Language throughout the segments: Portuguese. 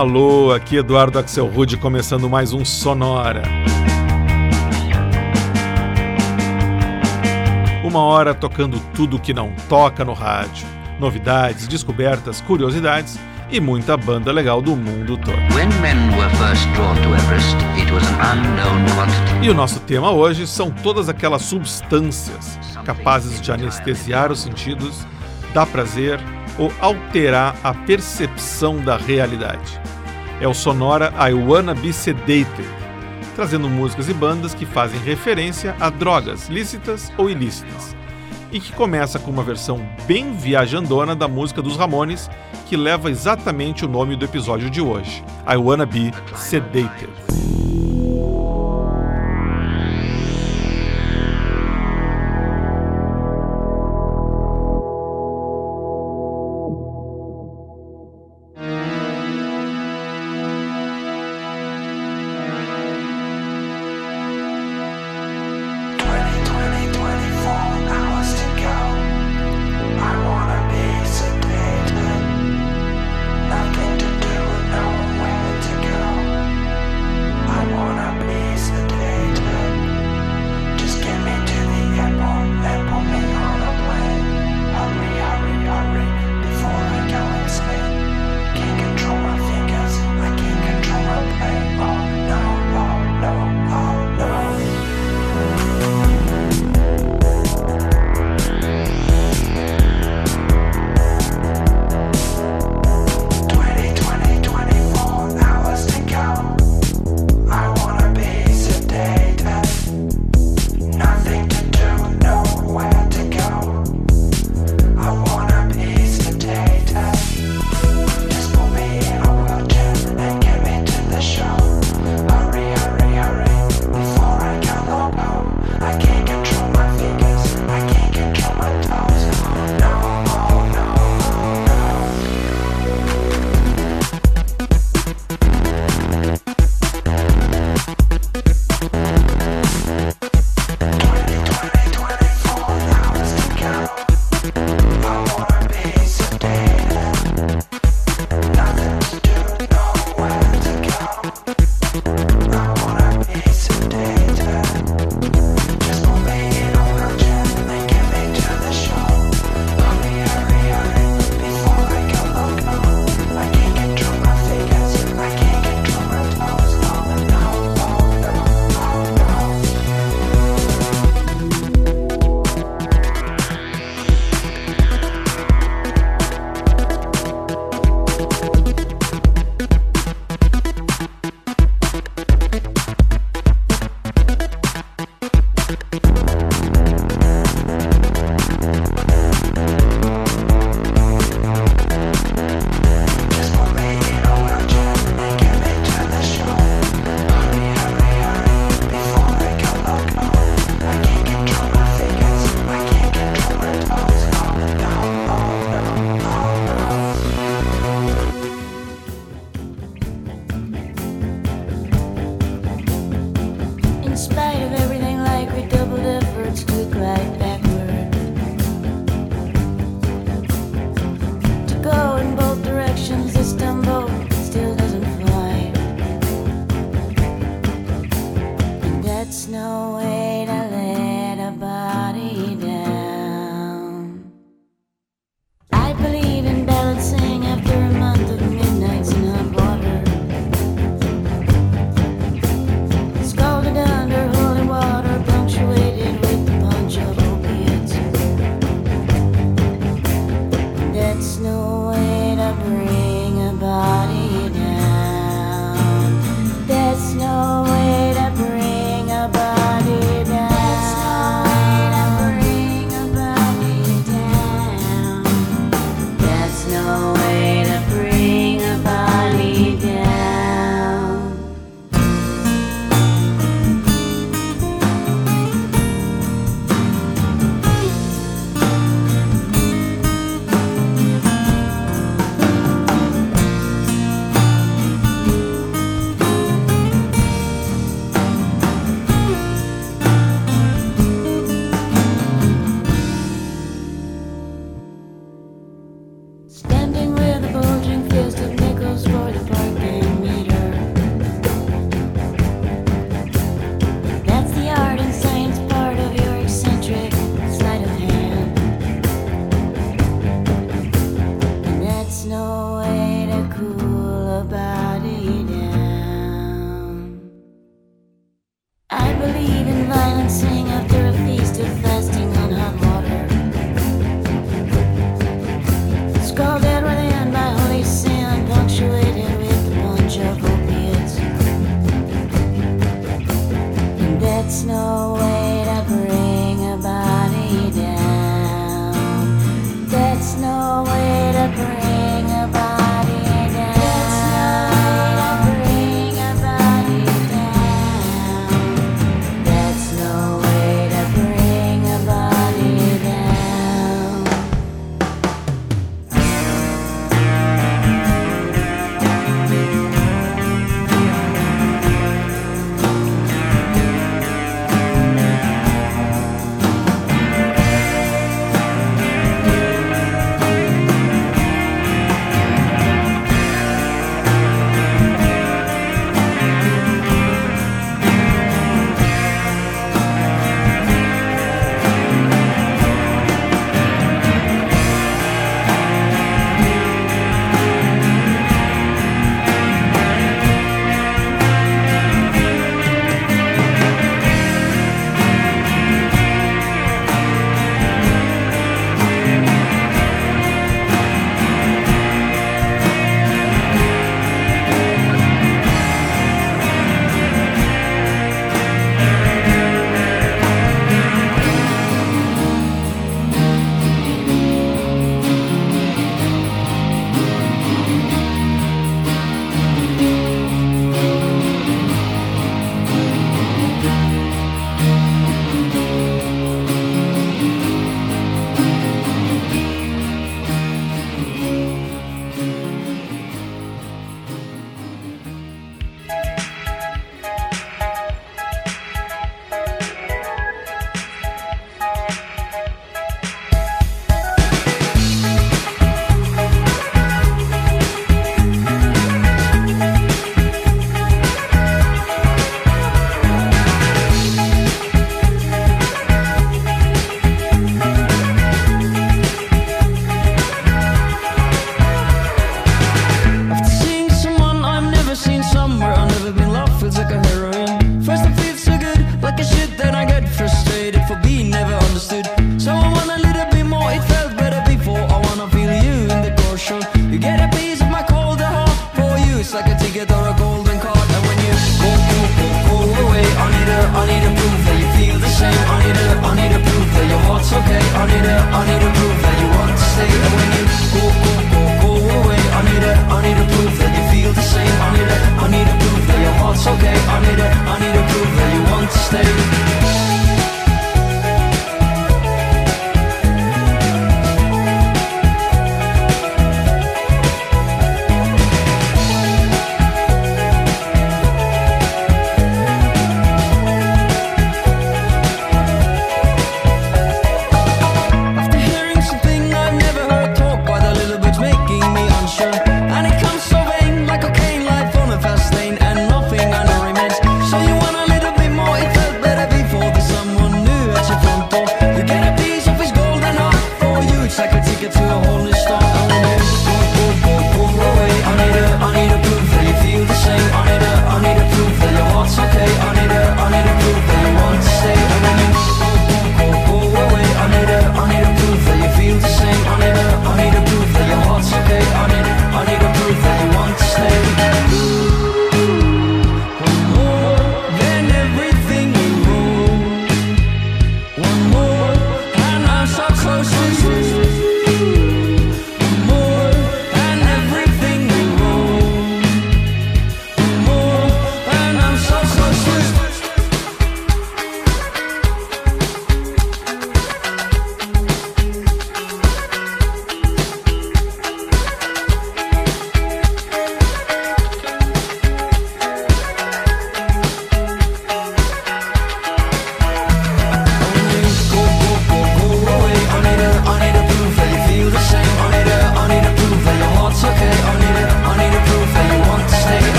Alô, aqui Eduardo Axel Rude começando mais um Sonora. Uma hora tocando tudo que não toca no rádio. Novidades, descobertas, curiosidades e muita banda legal do mundo todo. Everest, e o nosso tema hoje são todas aquelas substâncias capazes de anestesiar os sentidos, dar prazer ou alterar a percepção da realidade. É o sonora I Wanna Be Sedated, trazendo músicas e bandas que fazem referência a drogas lícitas ou ilícitas, e que começa com uma versão bem viajandona da música dos Ramones, que leva exatamente o nome do episódio de hoje, I Wanna Be Sedated.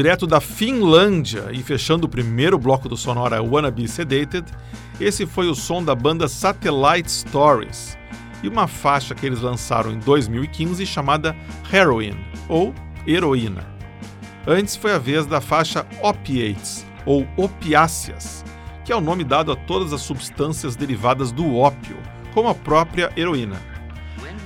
Direto da Finlândia e fechando o primeiro bloco do Sonora Wanna Be Sedated, esse foi o som da banda Satellite Stories e uma faixa que eles lançaram em 2015 chamada Heroin, ou Heroína. Antes foi a vez da faixa Opiates, ou Opiáceas, que é o nome dado a todas as substâncias derivadas do ópio, como a própria heroína.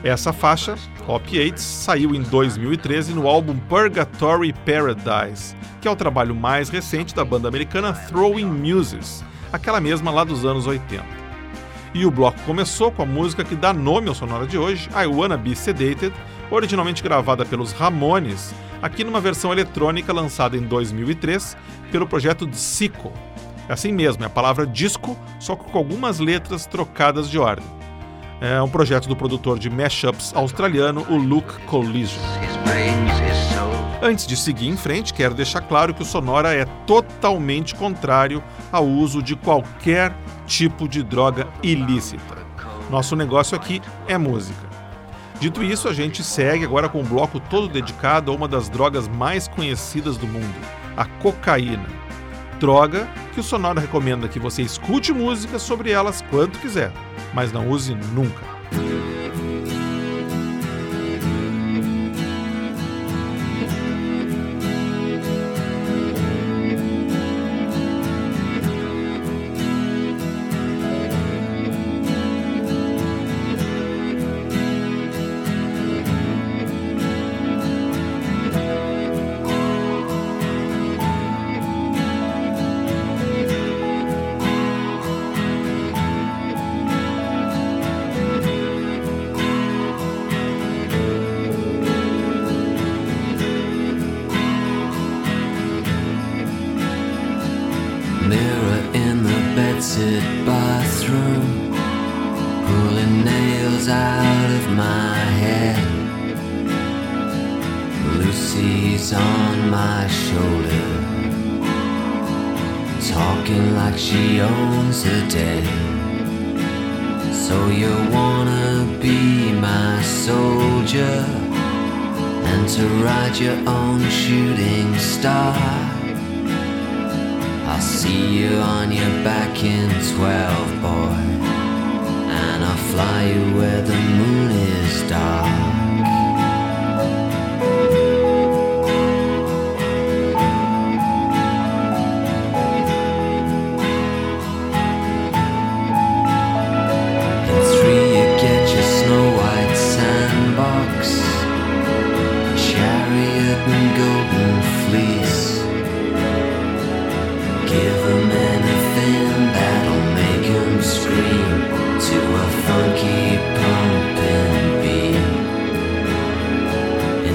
Essa faixa, Opiates, saiu em 2013 no álbum Purgatory Paradise, que é o trabalho mais recente da banda americana Throwing Muses, aquela mesma lá dos anos 80. E o bloco começou com a música que dá nome ao sonora de hoje, I Wanna Be Sedated, originalmente gravada pelos Ramones, aqui numa versão eletrônica lançada em 2003 pelo projeto Zico. É assim mesmo, é a palavra disco, só com algumas letras trocadas de ordem. É um projeto do produtor de mashups australiano, o Luke Collision. Antes de seguir em frente, quero deixar claro que o Sonora é totalmente contrário ao uso de qualquer tipo de droga ilícita. Nosso negócio aqui é música. Dito isso, a gente segue agora com um bloco todo dedicado a uma das drogas mais conhecidas do mundo, a cocaína. Droga que o Sonora recomenda que você escute música sobre elas quanto quiser, mas não use nunca.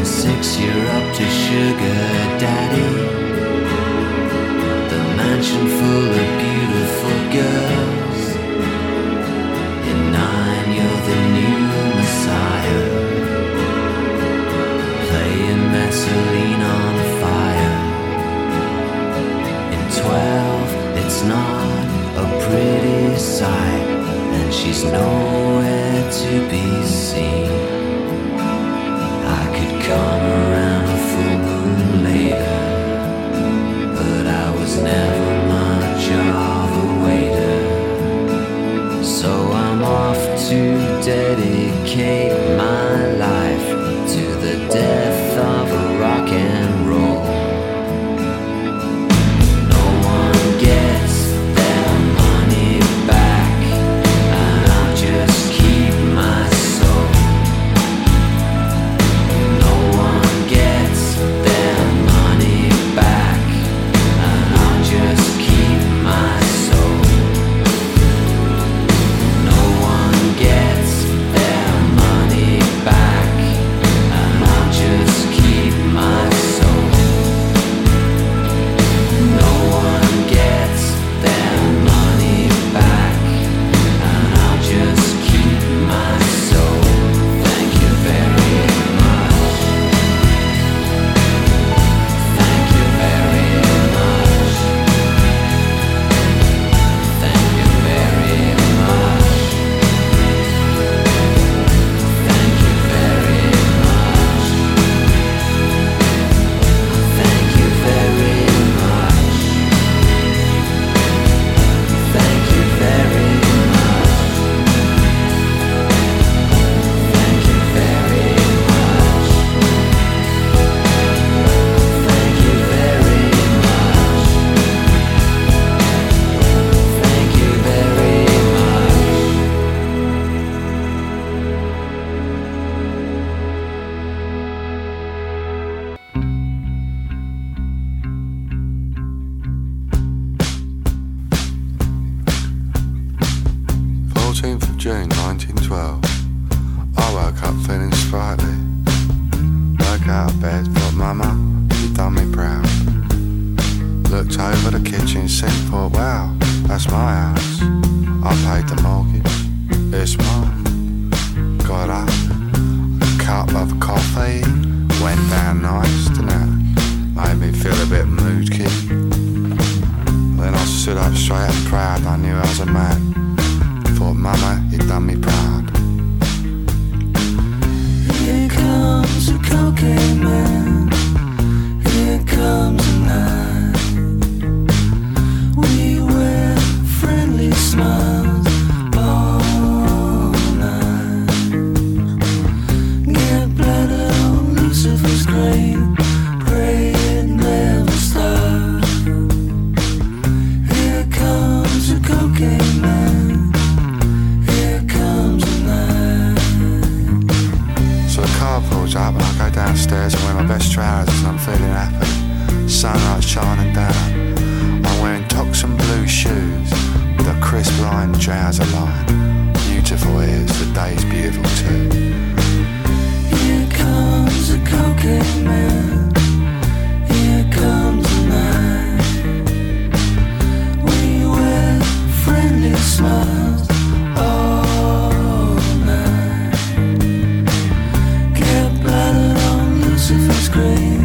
six, you're up to sugar daddy. The mansion full of beautiful girls. In nine, you're the new messiah. Playing messaline on fire. In twelve, it's not a pretty sight. And she's nowhere to be seen. downstairs I'm wearing my best trousers I'm feeling happy. Sunlight shining down. I'm wearing tux and blue shoes with a crisp line trouser line. Beautiful ears, the day's beautiful too. Here comes a cocaine man. Here comes the night. We wear friendly smiles. time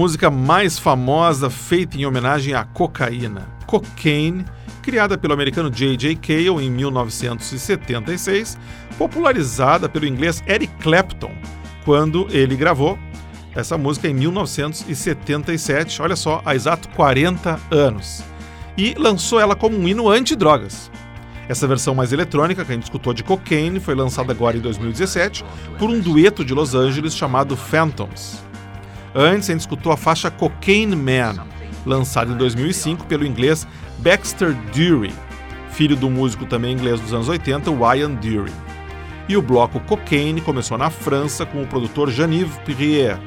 música mais famosa feita em homenagem à cocaína, Cocaine, criada pelo americano J.J. Cale em 1976, popularizada pelo inglês Eric Clapton, quando ele gravou essa música em 1977, olha só, há exato 40 anos, e lançou ela como um hino anti-drogas. Essa versão mais eletrônica que a gente escutou de Cocaine foi lançada agora em 2017 por um dueto de Los Angeles chamado Phantoms. Antes, a gente escutou a faixa Cocaine Man, lançada em 2005 pelo inglês Baxter Dury, filho do músico também inglês dos anos 80, Ian Dury. E o bloco Cocaine começou na França com o produtor Jean-Yves Pierre,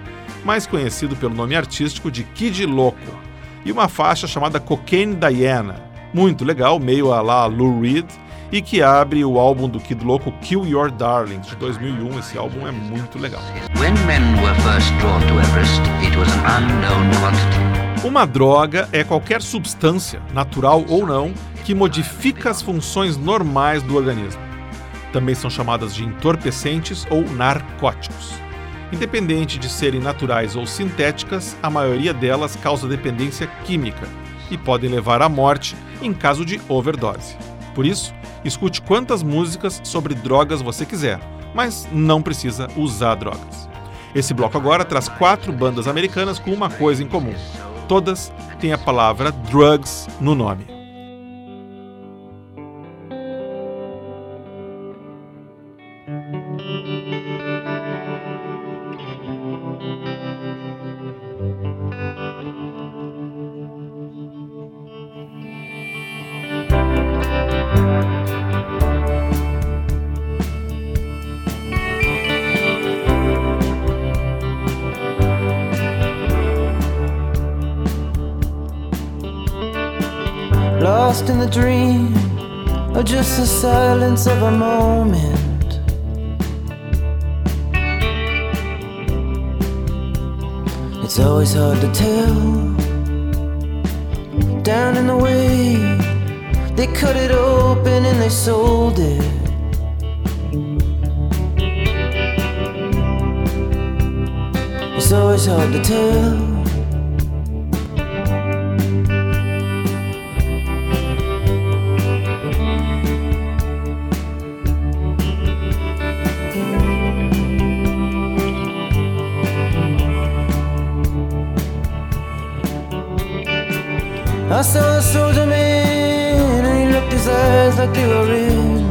mais conhecido pelo nome artístico de Kid Loco, e uma faixa chamada Cocaine Diana, muito legal, meio a lá Lou Reed, e que abre o álbum do Kid Loco Kill Your Darlings de 2001. Esse álbum é muito legal. Uma droga é qualquer substância, natural ou não, que modifica as funções normais do organismo. Também são chamadas de entorpecentes ou narcóticos. Independente de serem naturais ou sintéticas, a maioria delas causa dependência química e podem levar à morte em caso de overdose. Por isso, Escute quantas músicas sobre drogas você quiser, mas não precisa usar drogas. Esse bloco agora traz quatro bandas americanas com uma coisa em comum: todas têm a palavra drugs no nome. Lost in the dream or just the silence of a moment. It's always hard to tell. Down in the way, they cut it open and they sold it. It's always hard to tell. I saw a soldier man and he looked his eyes like they were rings.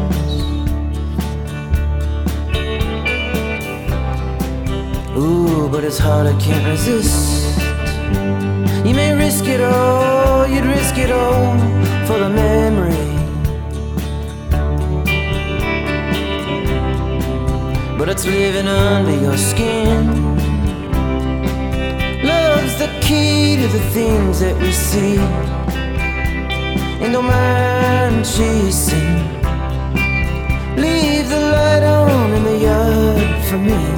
Ooh, but it's hard, I can't resist. You may risk it all, you'd risk it all for the memory. But it's living under your skin love's the key to the things that we see. And don't mind chasing. Leave the light on in the yard for me.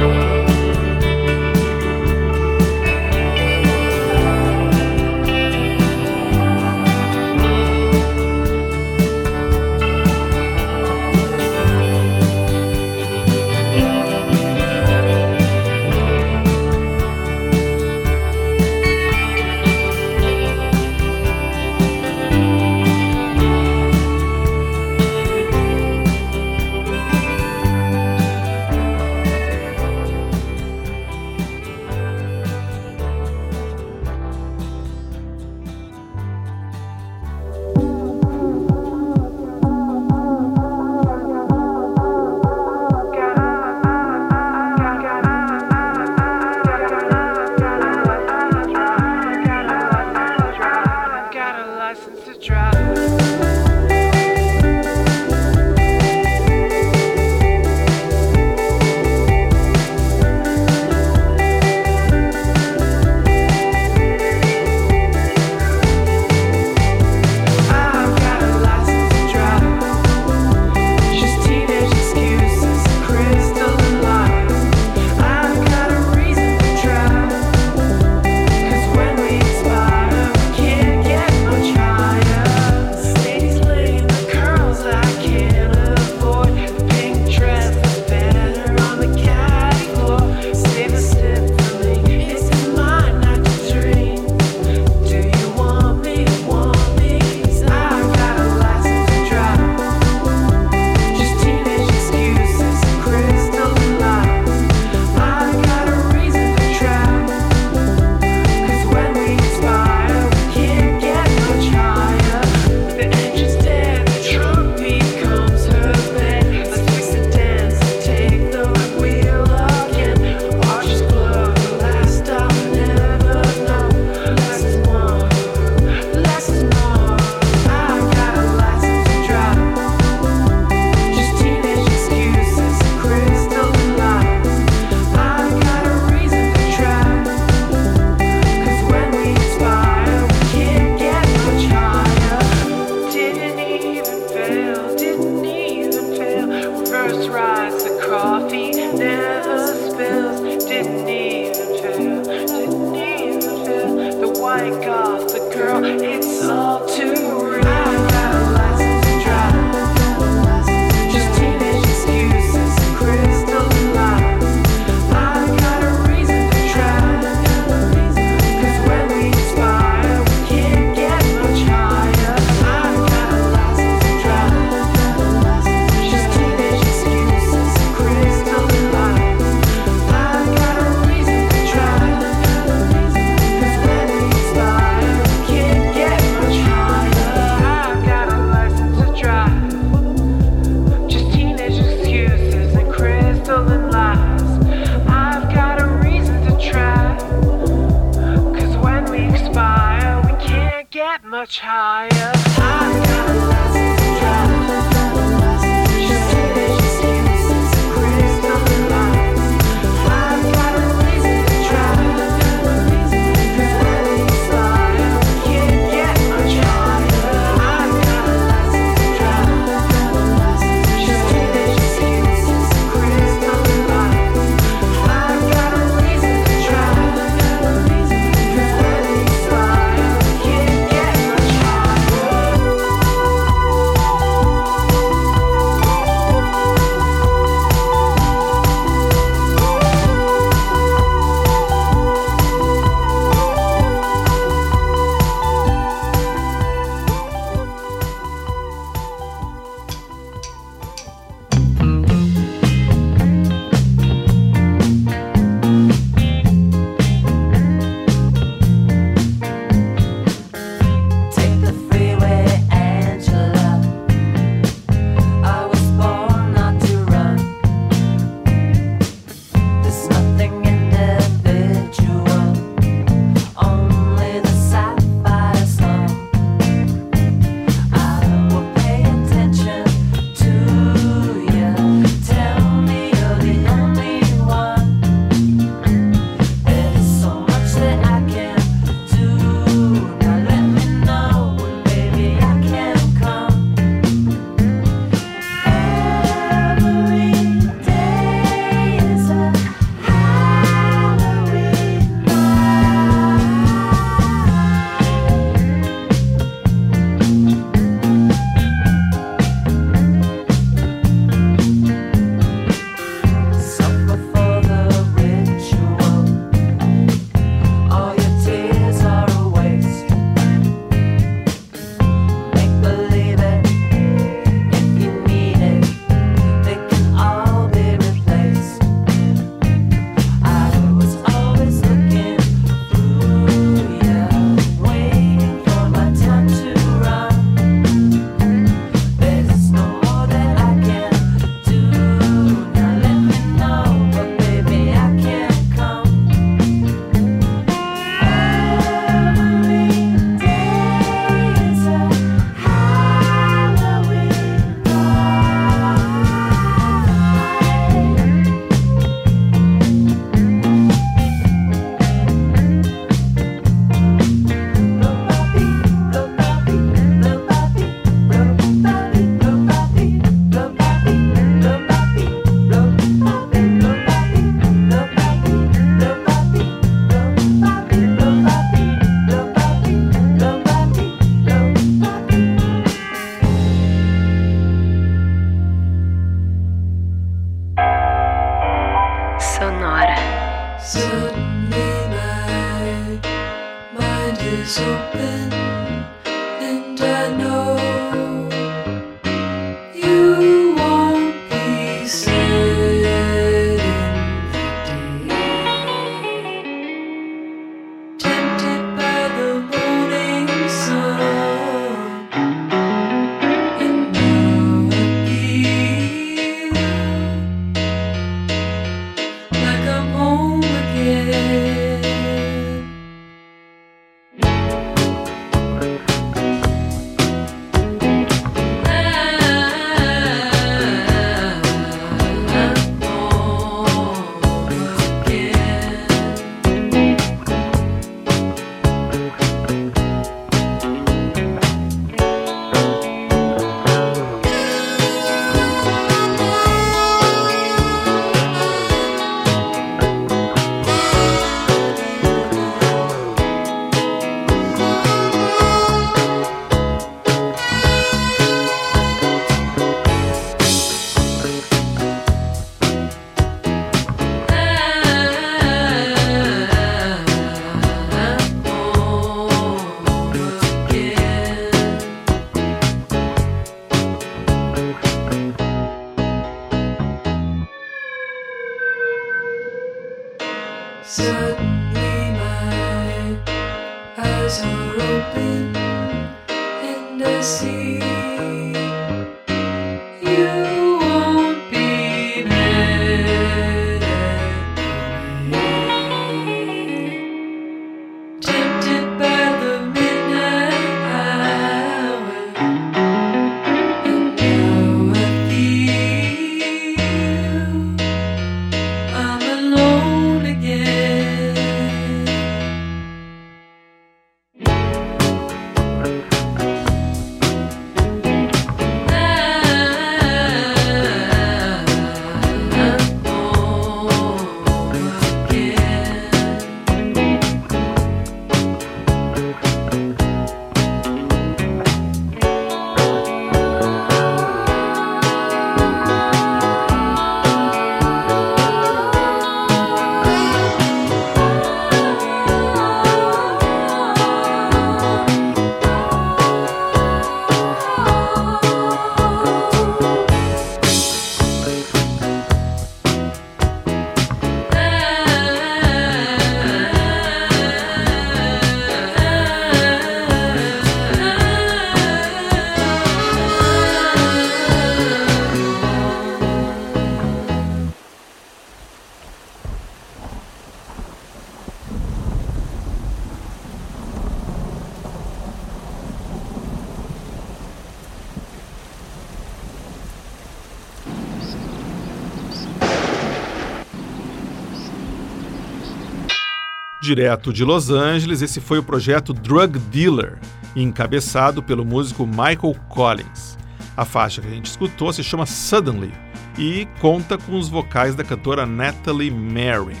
Direto de Los Angeles, esse foi o projeto Drug Dealer, encabeçado pelo músico Michael Collins. A faixa que a gente escutou se chama Suddenly e conta com os vocais da cantora Natalie Merrick.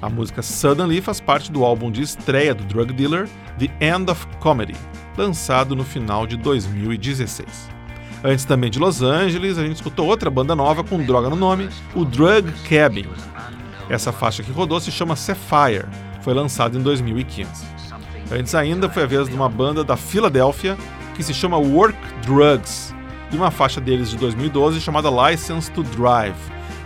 A música Suddenly faz parte do álbum de estreia do Drug Dealer, The End of Comedy, lançado no final de 2016. Antes também de Los Angeles, a gente escutou outra banda nova com droga no nome, o Drug Cabin, essa faixa que rodou se chama Sapphire, foi lançada em 2015. Antes ainda foi a vez de uma banda da Filadélfia que se chama Work Drugs, e uma faixa deles de 2012 chamada License to Drive.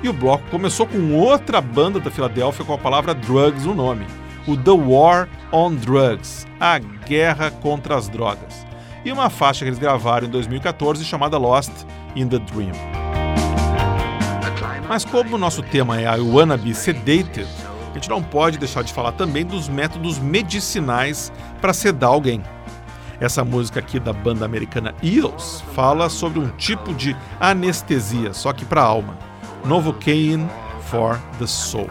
E o bloco começou com outra banda da Filadélfia com a palavra drugs no nome, o The War on Drugs, a guerra contra as drogas. E uma faixa que eles gravaram em 2014 chamada Lost in the Dream. Mas como o nosso tema é I Wanna Be Sedated, a gente não pode deixar de falar também dos métodos medicinais para sedar alguém. Essa música aqui da banda americana Eels fala sobre um tipo de anestesia, só que para a alma. Novocaine for the Soul.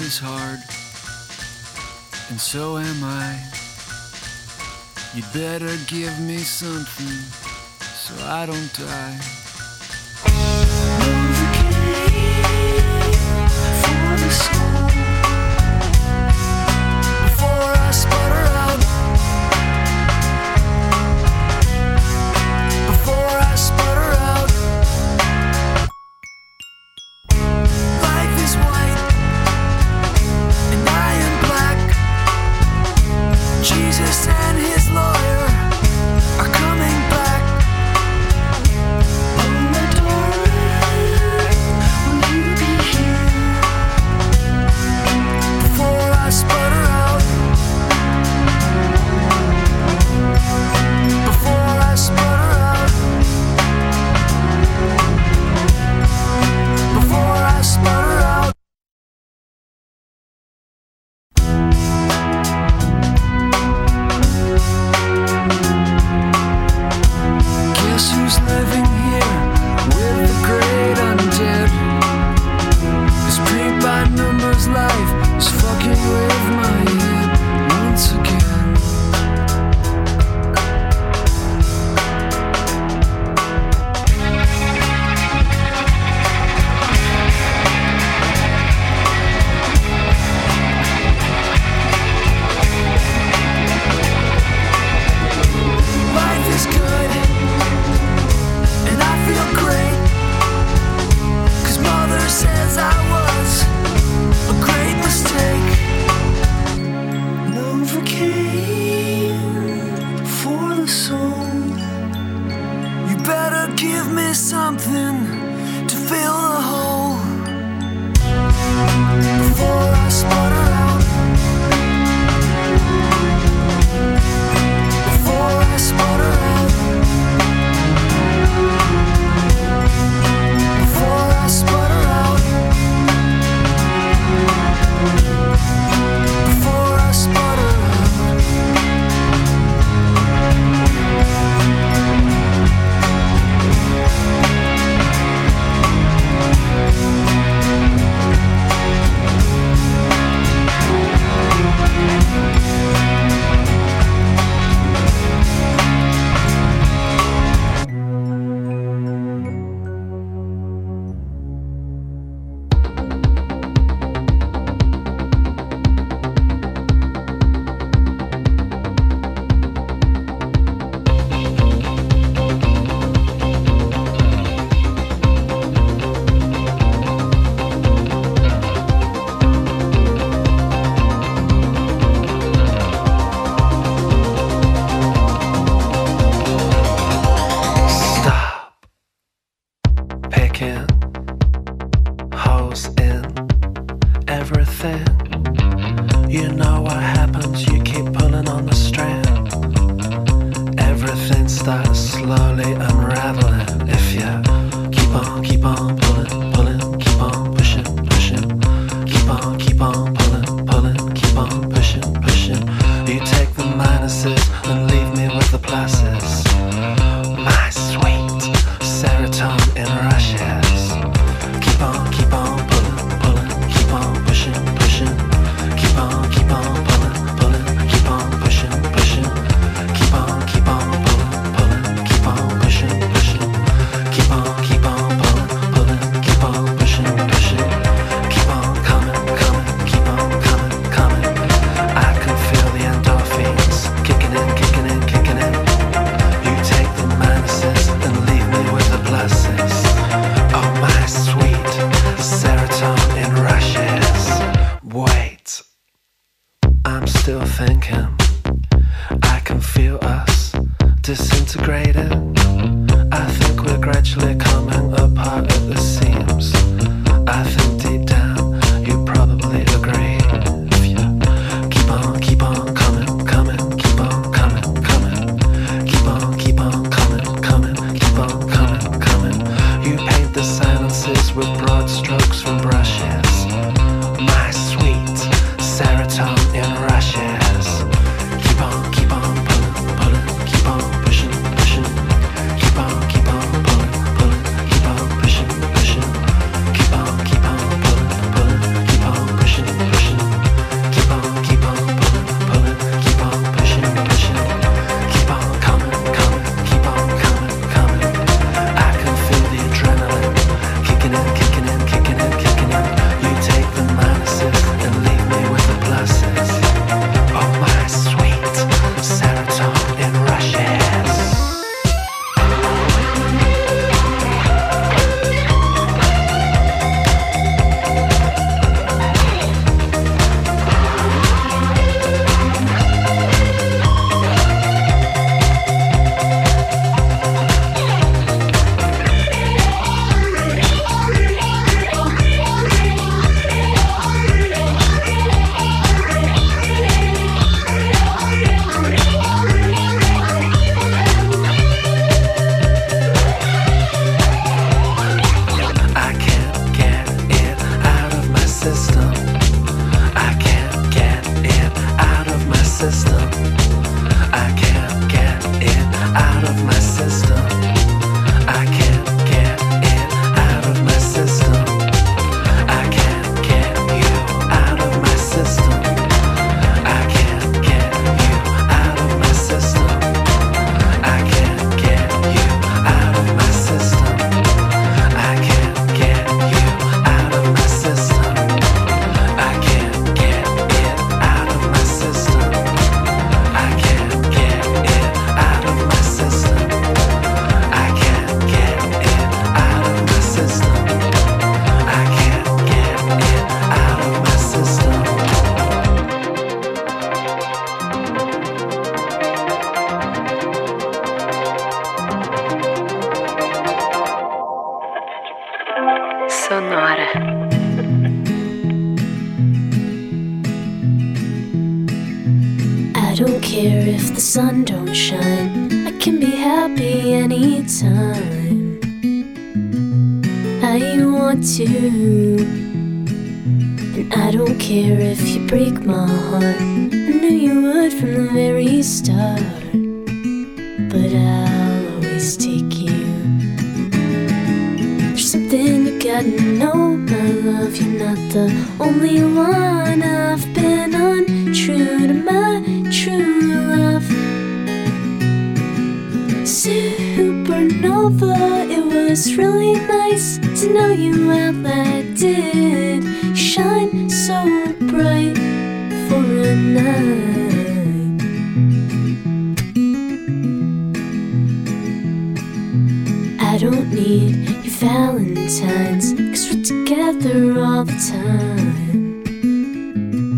Is hard, and so am I. You'd better give me something so I don't die.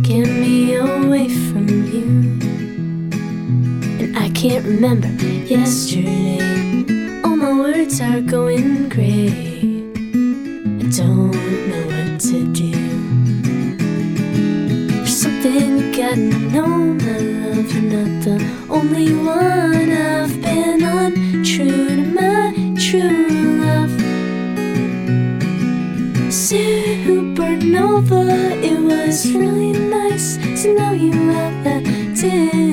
Get me away from you. And I can't remember yesterday. All my words are going gray. I don't know what to do. There's something you gotta know, my love. You're not the only one. over. It was really nice to know you at that there.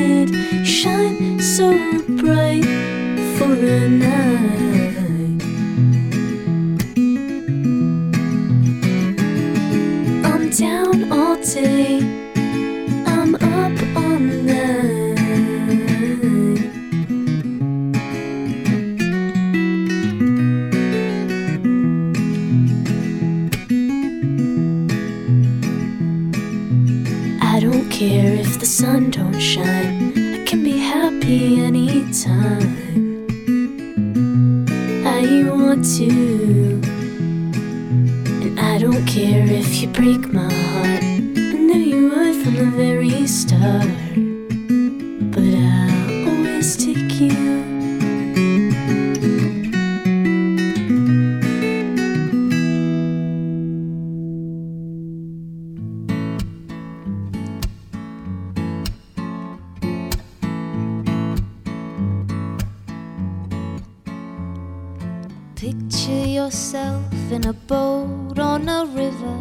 River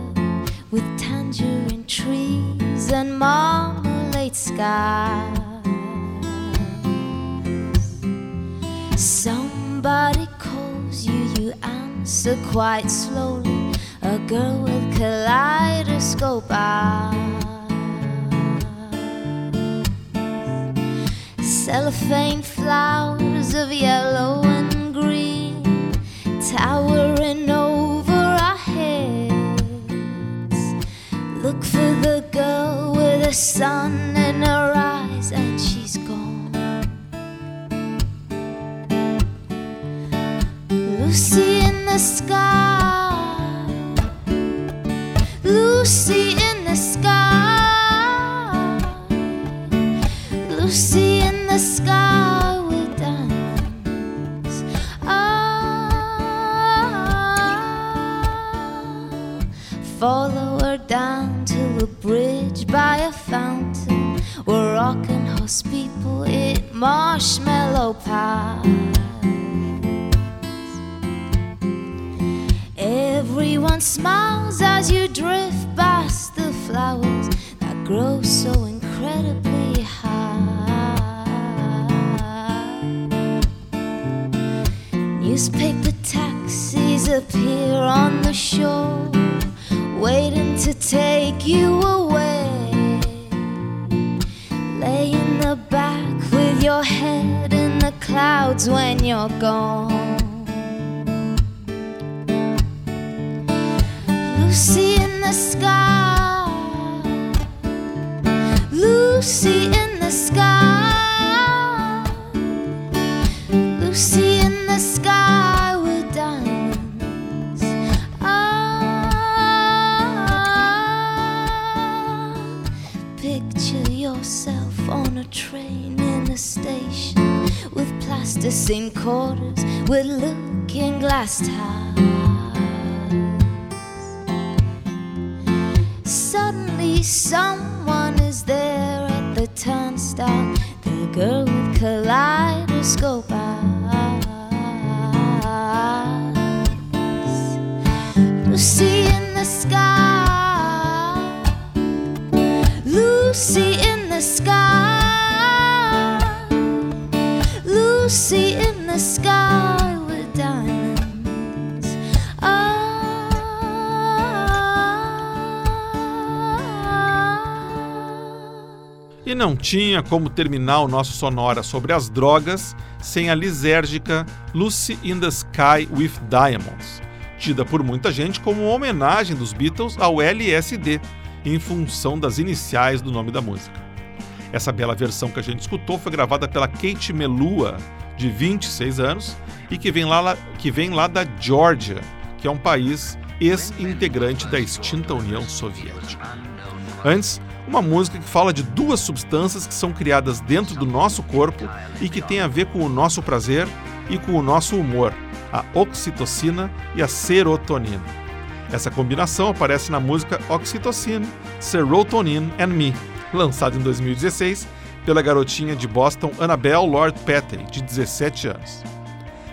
with tangerine trees and marmalade skies. Somebody calls you, you answer quite slowly. A girl with kaleidoscope eyes. Cellophane flowers of yellow and green towering over the sun in her eyes, and she's gone. Lucy in the sky, Lucy in the sky, Lucy in the sky. Ah, follow her down to a bridge by a fountain where rocking horse people eat marshmallow pies. Everyone smiles as you drift past the flowers that grow so incredibly high. Newspaper taxis appear on the shore, waiting to take you away. Lay in the back with your head in the clouds when you're gone. Lucy in the sky, Lucy plasticine quarters with looking glass towers. Suddenly, someone is there at the turnstile. The girl with kaleidoscope não tinha como terminar o nosso sonora sobre as drogas sem a lisérgica Lucy in the Sky with Diamonds, tida por muita gente como uma homenagem dos Beatles ao LSD, em função das iniciais do nome da música. Essa bela versão que a gente escutou foi gravada pela Kate Melua, de 26 anos, e que vem lá, que vem lá da Geórgia, que é um país ex-integrante da extinta União Soviética. Antes, uma música que fala de duas substâncias que são criadas dentro do nosso corpo e que tem a ver com o nosso prazer e com o nosso humor, a oxitocina e a serotonina. Essa combinação aparece na música Oxytocin, Serotonin and Me, lançada em 2016 pela garotinha de Boston Annabelle Lord Petty, de 17 anos.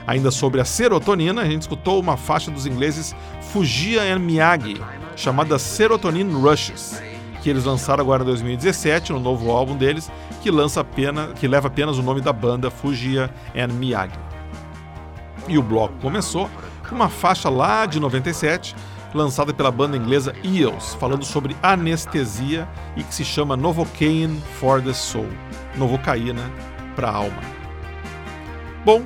Ainda sobre a serotonina, a gente escutou uma faixa dos ingleses Fugia and Miyagi, chamada Serotonin Rushes, que eles lançaram agora em 2017, no novo álbum deles, que, lança apenas, que leva apenas o nome da banda, Fugia and Miyagi. E o bloco começou com uma faixa lá de 97, lançada pela banda inglesa Eels, falando sobre anestesia e que se chama Novocaine for the Soul, Novocaína para a alma. Bom,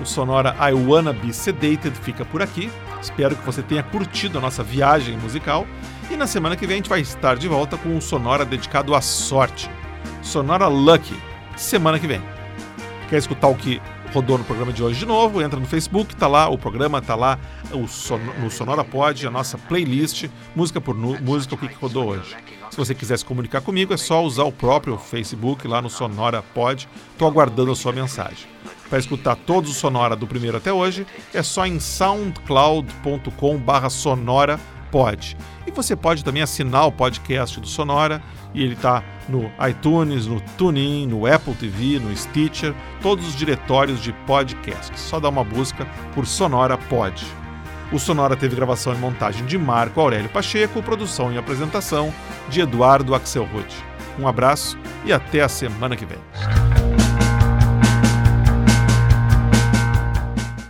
o sonora I Wanna Be Sedated fica por aqui. Espero que você tenha curtido a nossa viagem musical e na semana que vem a gente vai estar de volta com um sonora dedicado à sorte. Sonora Lucky, semana que vem. Quer escutar o que rodou no programa de hoje de novo, entra no Facebook, tá lá, o programa tá lá, o son no Sonora Pod, a nossa playlist, música por música, o que, que rodou hoje. Se você quiser se comunicar comigo, é só usar o próprio Facebook lá no Sonora Pod. Tô aguardando a sua mensagem. Para escutar todos os Sonora do primeiro até hoje, é só em soundcloud.com/sonora Pod. E você pode também assinar o podcast do Sonora, e ele está no iTunes, no TuneIn, no Apple TV, no Stitcher, todos os diretórios de podcasts. Só dá uma busca por Sonora Pod. O Sonora teve gravação e montagem de Marco Aurélio Pacheco, produção e apresentação de Eduardo Axelrod. Um abraço e até a semana que vem.